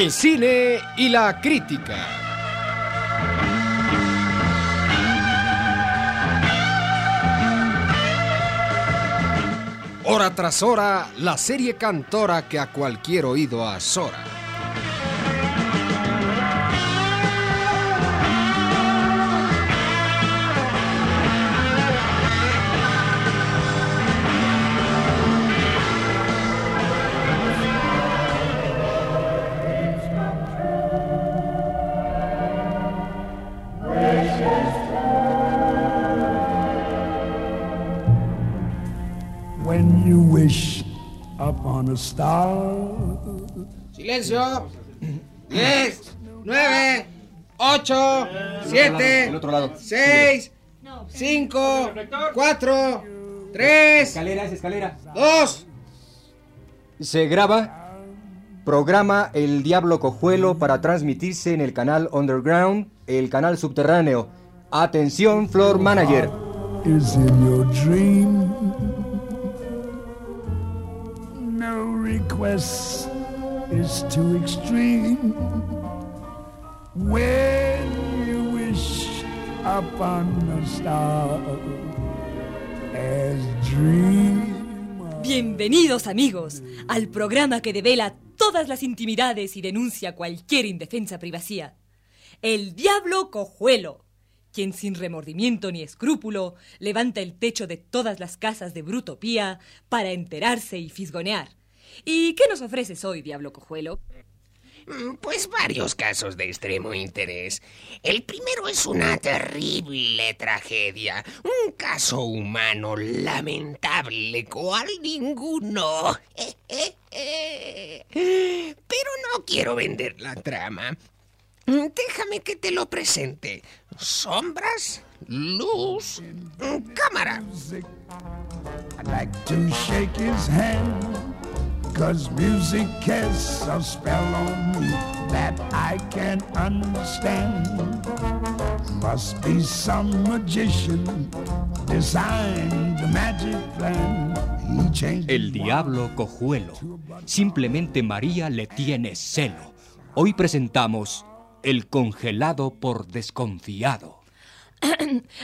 El cine y la crítica. Hora tras hora, la serie cantora que a cualquier oído azora. A star. Silencio. 10, 9, 8, 7, 6, 5, 4, 3, Escaleras, escalera. 2. Se graba. Programa El Diablo Cojuelo para transmitirse en el canal Underground, el canal subterráneo. Atención, Floor Manager. Is in your dream. Request is too extreme. Bienvenidos amigos al programa que devela todas las intimidades y denuncia cualquier indefensa privacidad. El diablo cojuelo, quien sin remordimiento ni escrúpulo levanta el techo de todas las casas de Brutopía para enterarse y fisgonear. ¿Y qué nos ofreces hoy, diablo cojuelo? Mm, Pues varios casos de extremo interés. El primero es una terrible tragedia, un caso humano lamentable cual ninguno. Pero no quiero vender la trama. Mm, Déjame que te lo presente. Sombras, luz, mm, cámara. I'd like to shake his hand. Cause music has a spell on me that I can't understand. Must be some magician designed the magic plan. El diablo cojuelo. Simplemente María le tiene celo. Hoy presentamos El congelado por desconfiado.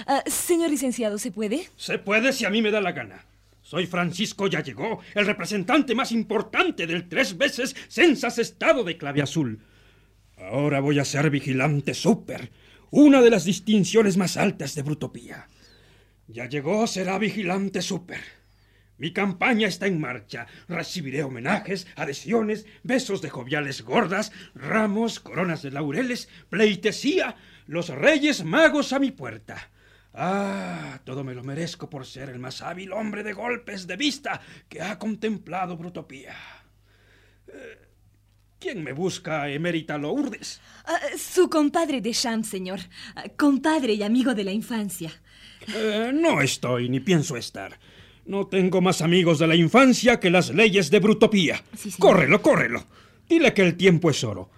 Ah, señor licenciado, ¿se puede? Se puede si a mí me da la gana. Soy Francisco Ya llegó, el representante más importante del tres veces Censas Estado de Clave Azul. Ahora voy a ser vigilante súper, una de las distinciones más altas de Brutopía. Ya llegó será vigilante súper. Mi campaña está en marcha. Recibiré homenajes, adhesiones, besos de joviales gordas, ramos, coronas de laureles, pleitesía, los reyes magos a mi puerta. Ah, todo me lo merezco por ser el más hábil hombre de golpes de vista que ha contemplado Brutopía. Eh, ¿Quién me busca, emérita Lourdes? Ah, su compadre de Sham, señor. Ah, compadre y amigo de la infancia. Eh, no estoy ni pienso estar. No tengo más amigos de la infancia que las leyes de Brutopía. Sí, córrelo, córrelo. Dile que el tiempo es oro.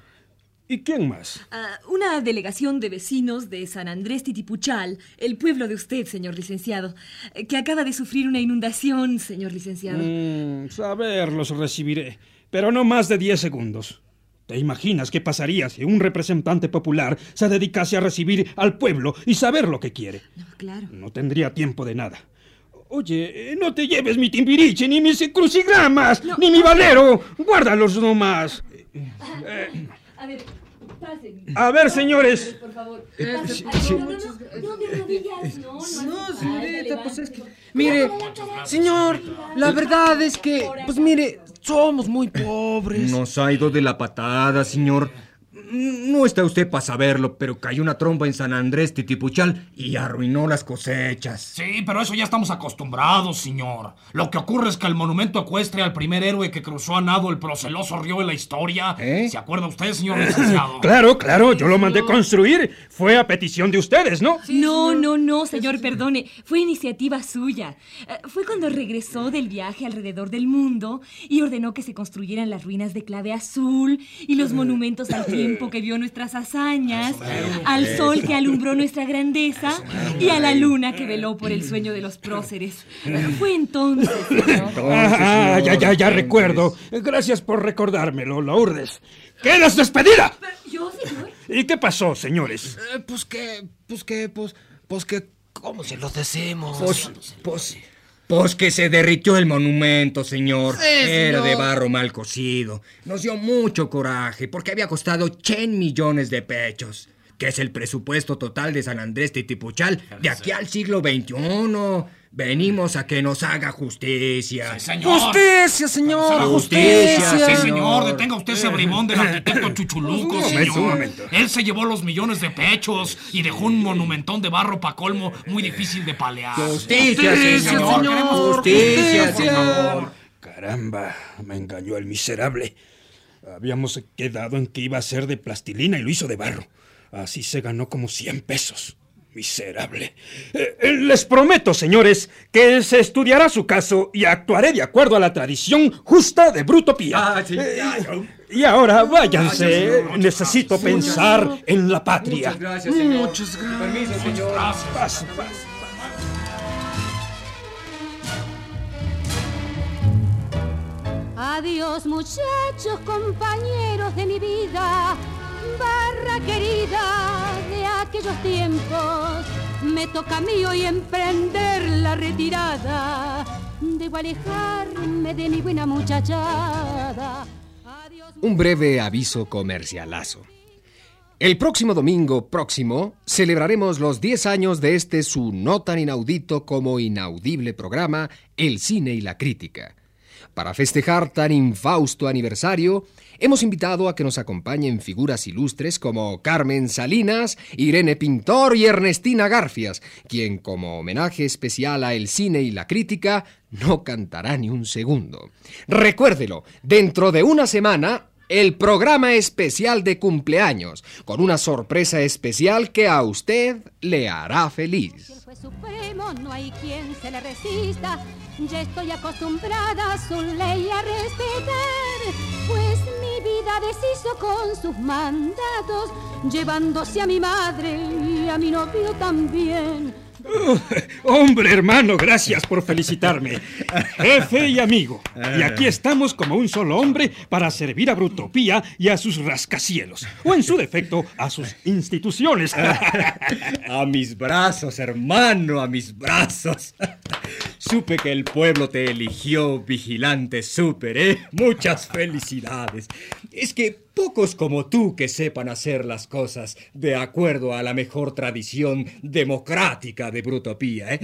¿Y quién más? Ah, una delegación de vecinos de San Andrés Titipuchal, el pueblo de usted, señor licenciado, eh, que acaba de sufrir una inundación, señor licenciado. Mm, saber los recibiré, pero no más de 10 segundos. ¿Te imaginas qué pasaría si un representante popular se dedicase a recibir al pueblo y saber lo que quiere? No, claro. No tendría tiempo de nada. Oye, eh, no te lleves mi timbiriche, ni mis crucigramas, ni mi valero. Guárdalos nomás. A ver. A ver, señores. Por favor. Eh, no, no, no, no, de rodillas, no, no. No, hace señorita, pues es que... Mire, señor, la verdad es que, pues mire, somos muy pobres. Nos ha ido de la patada, señor. No está usted para saberlo, pero cayó una tromba en San Andrés Titipuchal y arruinó las cosechas. Sí, pero eso ya estamos acostumbrados, señor. Lo que ocurre es que el monumento ecuestre al primer héroe que cruzó a nado el proceloso río de la historia. ¿Eh? ¿Se acuerda usted, señor licenciado? Claro, claro, yo lo mandé construir. Fue a petición de ustedes, ¿no? No, no, no, señor, perdone. Fue iniciativa suya. Eh, Fue cuando regresó del viaje alrededor del mundo y ordenó que se construyeran las ruinas de clave azul y los monumentos al tiempo tiempo que vio nuestras hazañas, al sol que alumbró nuestra grandeza y a la luna que veló por el sueño de los próceres. Fue entonces, señor. Ah, ah, ya, ya, ya recuerdo. Gracias por recordármelo, Lourdes. ¡Quedas despedida! ¿Yo, señor? ¿Y qué pasó, señores? Eh, pues que, pues que, pues, pues que, ¿cómo se lo decimos? Pues, pues, pues que se derritió el monumento, señor. Era de barro mal cocido. Nos dio mucho coraje porque había costado 100 millones de pechos, que es el presupuesto total de San Andrés Titipuchal de aquí al siglo XXI. Venimos a que nos haga justicia. Señor. Justicia, señor, Justicia, justicia. Sí, señor, detenga usted ese brimón del arquitecto Chuchuluco, Un momento, un señor. momento. Él se llevó los millones de pechos y dejó un monumentón de barro pa' colmo muy difícil de palear. Justicia, Justicia, señor. queremos Justicia, justicia. señor. Caramba, me engañó el miserable. Habíamos quedado en que iba a ser de plastilina y lo hizo de barro. Así se ganó como 100 pesos. Miserable. Eh, eh, les prometo, señores, que se estudiará su caso y actuaré de acuerdo a la tradición justa de Brutopía. Ah, sí. Eh, y ahora váyanse. Necesito pensar en la patria. Muchas gracias, señor. Muchas gracias. Permiso, señor. Paso, paso. Adiós muchachos, compañeros de mi vida, barra querida de aquellos tiempos. Me toca a mí hoy emprender la retirada. Debo alejarme de mi buena muchachada. Adiós, Un breve aviso comercialazo. El próximo domingo próximo celebraremos los 10 años de este su no tan inaudito como inaudible programa El cine y la crítica. Para festejar tan infausto aniversario, hemos invitado a que nos acompañen figuras ilustres como Carmen Salinas, Irene Pintor y Ernestina Garfias, quien como homenaje especial a el cine y la crítica no cantará ni un segundo. Recuérdelo, dentro de una semana el programa especial de cumpleaños, con una sorpresa especial que a usted le hará feliz. supremo, no hay quien se le resista. Ya estoy acostumbrada a su ley a respetar, pues mi vida deshizo con sus mandatos, llevándose a mi madre y a mi novio también. Uh, hombre, hermano, gracias por felicitarme. Jefe y amigo. Y aquí estamos como un solo hombre para servir a Brutopía y a sus rascacielos. O en su defecto, a sus instituciones. A mis brazos, hermano, a mis brazos. Supe que el pueblo te eligió vigilante súper, ¿eh? Muchas felicidades. Es que pocos como tú que sepan hacer las cosas de acuerdo a la mejor tradición democrática de Brutopía, ¿eh?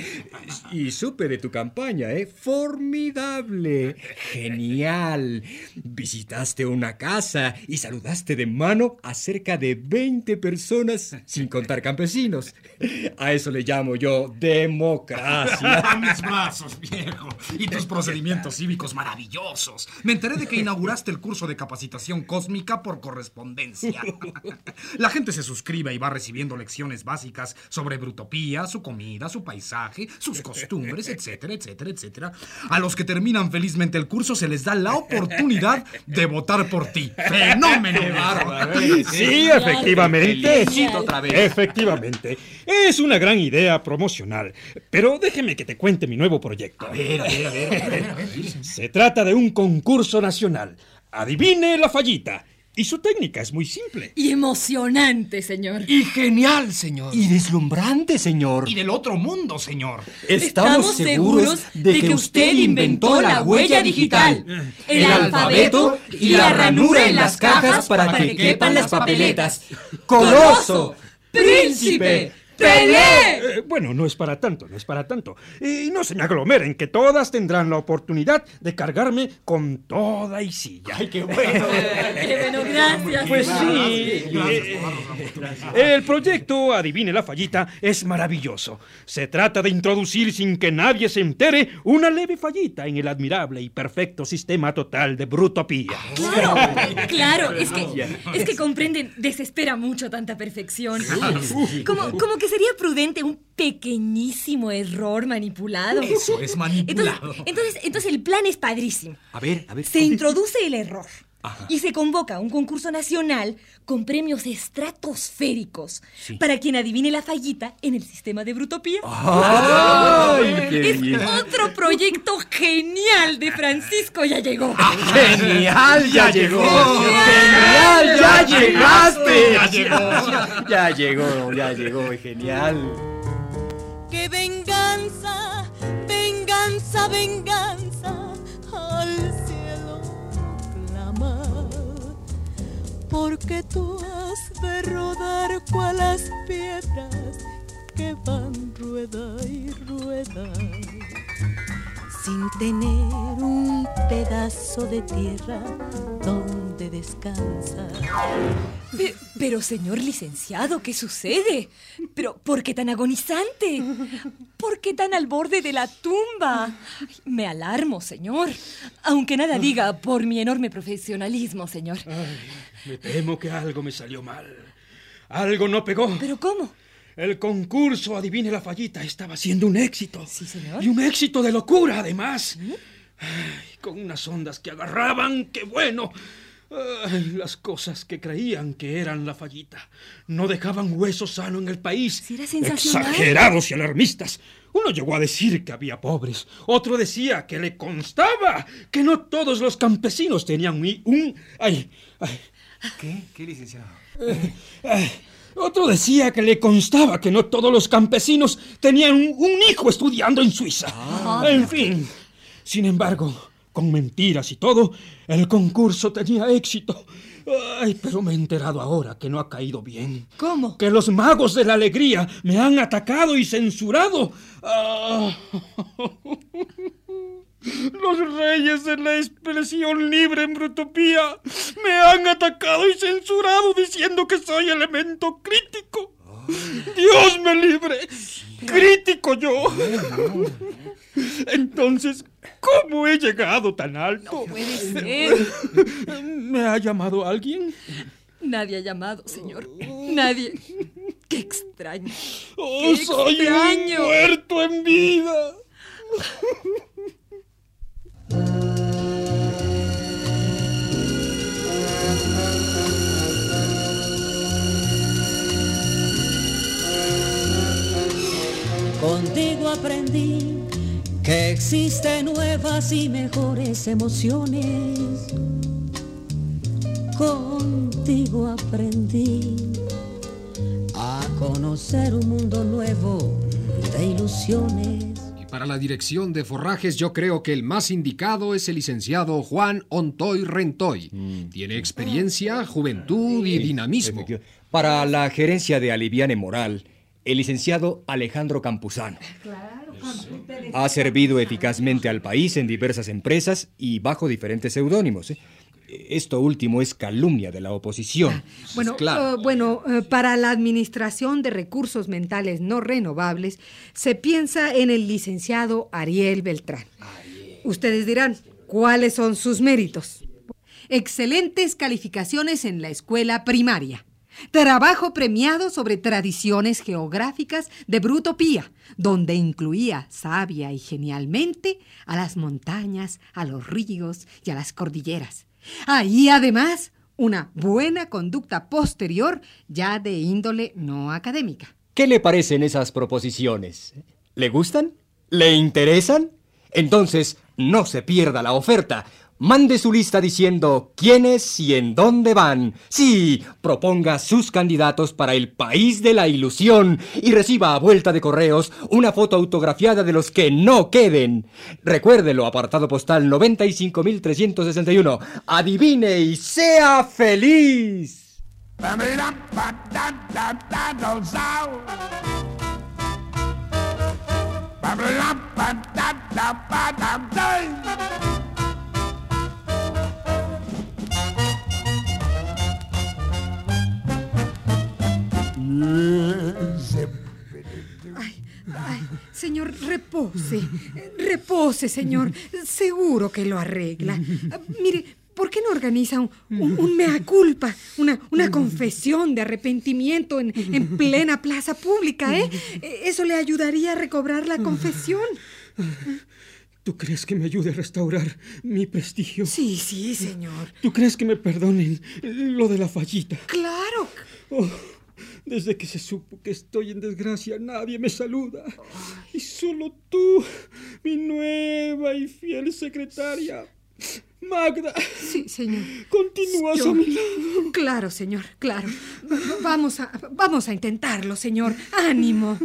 Y supe de tu campaña, ¿eh? Formidable, genial. Visitaste una casa y saludaste de mano a cerca de 20 personas, sin contar campesinos. A eso le llamo yo democracia. Mis brazos, viejo. Y tus procedimientos cívicos maravillosos. Me enteré de que inauguraste el curso de capacitación cósmica por correspondencia. La gente se suscribe y va recibiendo lecciones básicas sobre brutopía, su comida, su paisaje, sus costumbres, etcétera, etcétera, etcétera. A los que terminan felizmente el curso se les da la oportunidad de votar por ti. ¡Fenómeno! Sí, efectivamente. Otra vez. Efectivamente. Es una gran idea promocional. Pero déjeme que te cuente mi nuevo proyecto. A ver, a ver, a ver, a ver, a ver. Se trata de un concurso nacional. Adivine la fallita. Y su técnica es muy simple. Y emocionante, señor. Y genial, señor. Y deslumbrante, señor. Y del otro mundo, señor. Estamos seguros de que usted inventó la huella digital, el alfabeto y la ranura en las cajas para que quepan las papeletas. ¡Coloso! ¡Príncipe! ¡Pelé! Eh, bueno, no es para tanto, no es para tanto. Y no se me aglomeren, que todas tendrán la oportunidad de cargarme con toda y silla. ¡Ay, qué bueno! ¡Qué bueno, gracias! Pues sí. eh, El proyecto Adivine la fallita es maravilloso. Se trata de introducir sin que nadie se entere una leve fallita en el admirable y perfecto sistema total de Brutopía. Claro, claro, es que, es que comprenden, desespera mucho tanta perfección. Como, como que sería prudente un pequeñísimo error manipulado. Eso es manipulado. Entonces, entonces, entonces el plan es padrísimo. A ver, a ver. Se introduce el error. Y se convoca un concurso nacional con premios estratosféricos para quien adivine la fallita en el sistema de Brutopía. ¡Ay, qué es bien! otro proyecto genial de Francisco ya llegó. ¡Genial! ¡Ya llegó! ¡Genial! ¡Ya llegaste! ¡Ya llegó! Ya llegó, ya llegó, genial. ¡Qué venganza! ¡Venganza, venganza! Porque tú has de rodar cual las piedras que van rueda y rueda. Sin tener un pedazo de tierra donde descansar. Pe- Pero, señor licenciado, ¿qué sucede? ¿Pero por qué tan agonizante? ¿Por qué tan al borde de la tumba? Me alarmo, señor. Aunque nada diga por mi enorme profesionalismo, señor. Me temo que algo me salió mal. Algo no pegó. ¿Pero cómo? El concurso Adivine la Fallita estaba siendo un éxito. Sí, señor. Y un éxito de locura, además. Ay, con unas ondas que agarraban, qué bueno. Ay, las cosas que creían que eran la fallita no dejaban hueso sano en el país. Sí, era sensacional. Exagerados y alarmistas. Uno llegó a decir que había pobres, otro decía que le constaba que no todos los campesinos tenían un... un- ay, ay, ¿Qué? ¿Qué, licenciado? Ay, Otro decía que le constaba que no todos los campesinos tenían un, un hijo estudiando en Suiza. En fin, sin embargo, con mentiras y todo, el concurso tenía éxito. Ay, pero me he enterado ahora que no ha caído bien. ¿Cómo? Que los magos de la alegría me han atacado y censurado. Ah. Los reyes de la expresión libre en Brutopía me han atacado y censurado diciendo que soy elemento crítico. Dios me libre. Crítico yo. Entonces, ¿cómo he llegado tan alto? Puede ser. ¿Me ha llamado alguien? Nadie ha llamado, señor. Nadie. Qué extraño. Oh, ¡Qué soy extraño! un muerto en vida. Contigo aprendí que existen nuevas y mejores emociones. Contigo aprendí a conocer un mundo nuevo de ilusiones. Y para la dirección de forrajes yo creo que el más indicado es el licenciado Juan Ontoy Rentoy. Tiene experiencia, juventud y dinamismo. Efectivo. Para la gerencia de Aliviane Moral, el licenciado Alejandro Campuzano. Ha servido eficazmente al país en diversas empresas y bajo diferentes seudónimos. ¿eh? Esto último es calumnia de la oposición. Bueno, Claro. eh, bueno eh, para la administración de recursos mentales no renovables se piensa en el licenciado Ariel Beltrán. Ustedes dirán, ¿cuáles son sus méritos? Excelentes calificaciones en la escuela primaria. Trabajo premiado sobre tradiciones geográficas de Brutopía, donde incluía sabia y genialmente a las montañas, a los ríos y a las cordilleras. Ahí además una buena conducta posterior ya de índole no académica. ¿Qué le parecen esas proposiciones? ¿Le gustan? ¿Le interesan? Entonces, no se pierda la oferta. Mande su lista diciendo quiénes y en dónde van. Sí, proponga sus candidatos para el país de la ilusión y reciba a vuelta de correos una foto autografiada de los que no queden. Recuérdelo, apartado postal 95361. Adivine y sea feliz. Ay, señor, repose. Repose, señor. Seguro que lo arregla. Mire, ¿por qué no organiza un, un- un mea culpa? Una, una confesión de arrepentimiento en, en plena plaza pública, ¿eh? Eh, Eso le ayudaría a recobrar la confesión. ¿Tú crees que me ayude a restaurar mi prestigio? Sí, sí, señor. ¿Tú crees que me perdonen lo de la fallita? Claro. Oh, desde que se supo que estoy en desgracia, nadie me saluda. Y solo tú, mi nueva y fiel secretaria, Magda. Sí, señor. Continúas Yo- a mi lado. Claro, señor, claro. Vamos a, vamos a intentarlo, señor. Ánimo.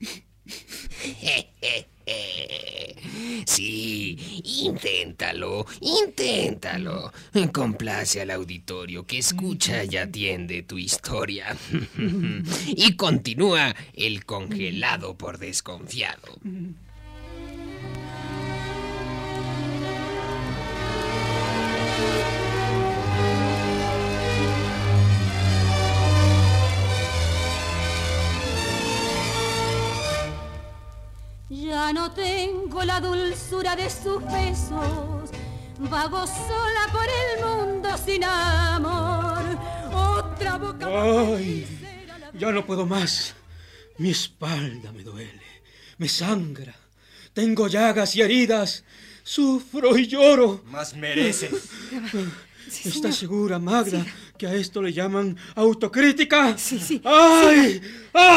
Sí, inténtalo, inténtalo. Complace al auditorio que escucha y atiende tu historia. y continúa el congelado por desconfiado. Ya no tengo la dulzura de sus besos, vago sola por el mundo sin amor. Otra boca Ay, ya no puedo más. Mi espalda me duele, me sangra. Tengo llagas y heridas. Sufro y lloro. Más mereces. ¿Estás segura, Magda, que a esto le llaman autocrítica? Sí, sí. ¡Ay! ¡Ay!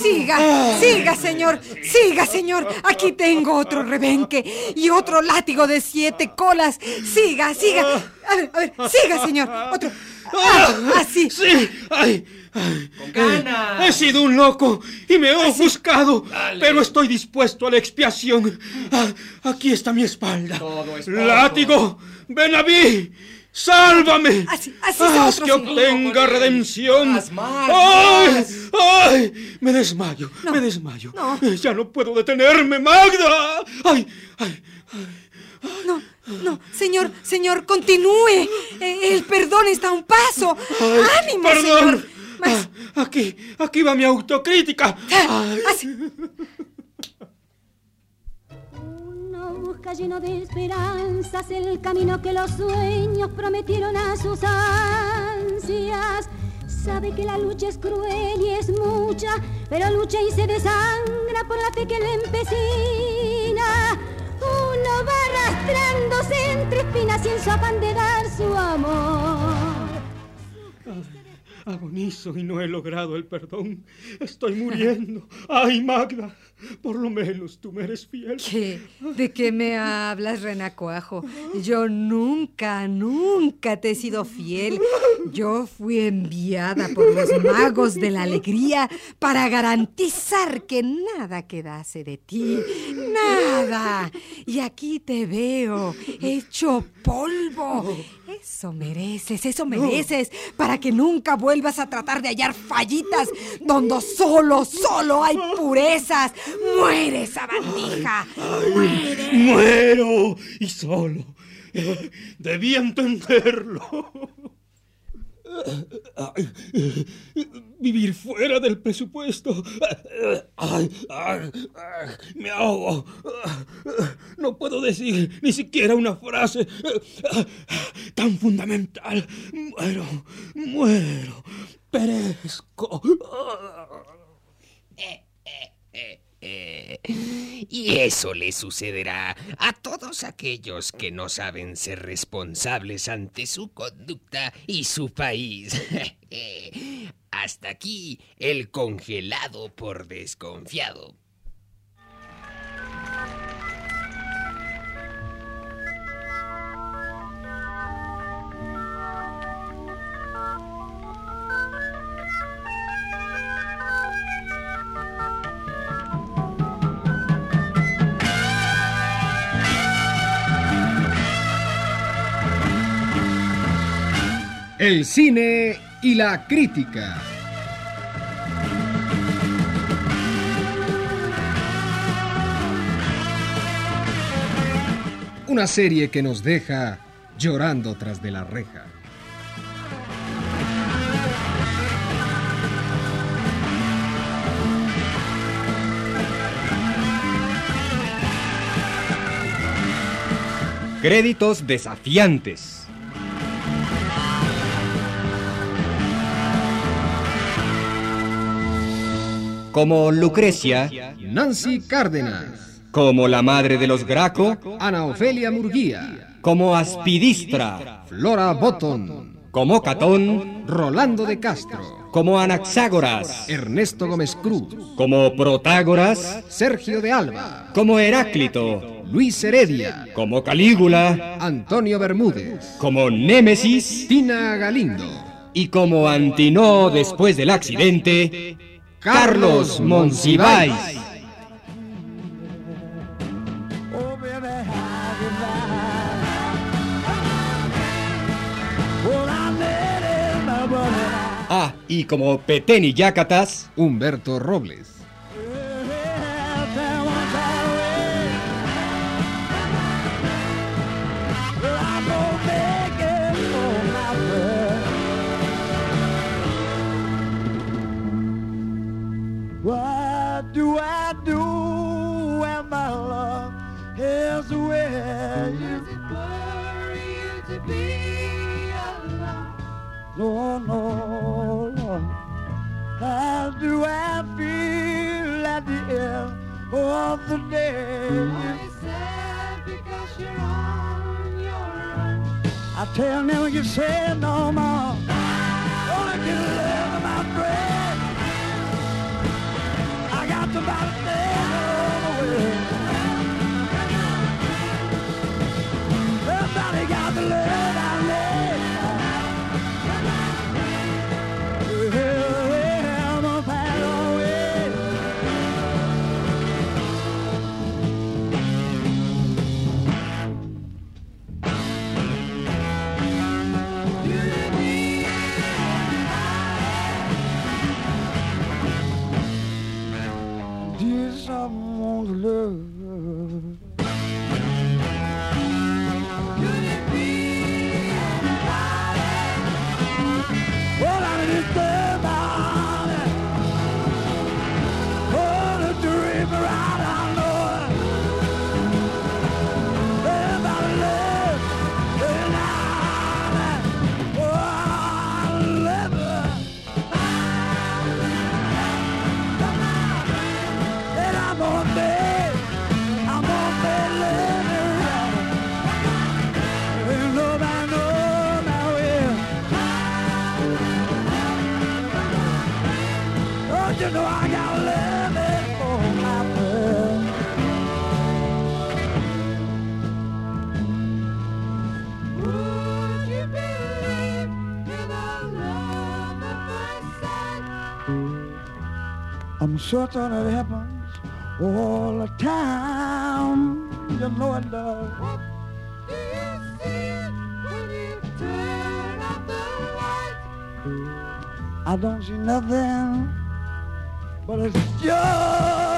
Siga, ¡Ay! siga, señor. Siga, señor. Aquí tengo otro rebenque y otro látigo de siete colas. Siga, siga. A ver, a ver, siga, señor. Otro. Ah, así. ¡Sí! ¡Ay! ay. Con ganas. He, he sido un loco y me he ofuscado, pero estoy dispuesto a la expiación. Ah, aquí está mi espalda. Todo es poco. ¡Látigo! ¡Ven a mí! ¡Sálvame! Así, así ¡Haz otro, que señor. obtenga redención! Más, más, ¡Ay! más. ¡Ay! Me desmayo, me desmayo. Ya no puedo detenerme, Magda. ¡Ay! ¡Ay! No, no, señor, señor, continúe. Eh, El perdón está a un paso. ay, Ánimo, ¡Perdón! señor. Más. Ah, aquí, aquí va mi autocrítica. Ah, Ay. así. Busca lleno de esperanzas el camino que los sueños prometieron a sus ansias. Sabe que la lucha es cruel y es mucha, pero lucha y se desangra por la fe que le empecina. Uno va arrastrándose entre espinas y en su afán de dar su amor. Agonizo y no he logrado el perdón. Estoy muriendo. Ay, Magda, por lo menos tú me eres fiel. ¿Qué? ¿De qué me hablas, Renacuajo? Yo nunca, nunca te he sido fiel. Yo fui enviada por los magos de la alegría para garantizar que nada quedase de ti. Nada. Y aquí te veo, hecho polvo. Eso mereces, eso mereces, para que nunca vuelvas a tratar de hallar fallitas donde solo, solo hay purezas. ¡Muere, sabandija! ¡Muere! Muero y solo. Debí entenderlo. Vivir fuera del presupuesto. Me ahogo. No puedo decir ni siquiera una frase tan fundamental. Muero, muero, perezco. Eh, y eso le sucederá a todos aquellos que no saben ser responsables ante su conducta y su país. Hasta aquí el congelado por desconfiado. El cine y la crítica. Una serie que nos deja llorando tras de la reja. Créditos desafiantes. Como Lucrecia, Nancy Cárdenas. como la madre de los Graco, Ana Ofelia Murguía, como Aspidistra, Flora Botton, como Catón, Rolando de Castro, como Anaxágoras, Ernesto Gómez Cruz, como Protágoras, Sergio de Alba, como Heráclito, Luis Heredia, como Calígula, Antonio Bermúdez, como Némesis Tina Galindo. y como Antinó después del accidente, Carlos Monsiváis. Ah, y como Petén y Yacatas, Humberto Robles. What do I do when my love is away? Is it worrying to be alone? No, no, no. How do I feel at the end of the day? Are you sad because you're on your own? I tell them you say no more. Only can live I I'm it happens all the time. You know it does. What do you see when you turn off the light? I don't see nothing, but it's just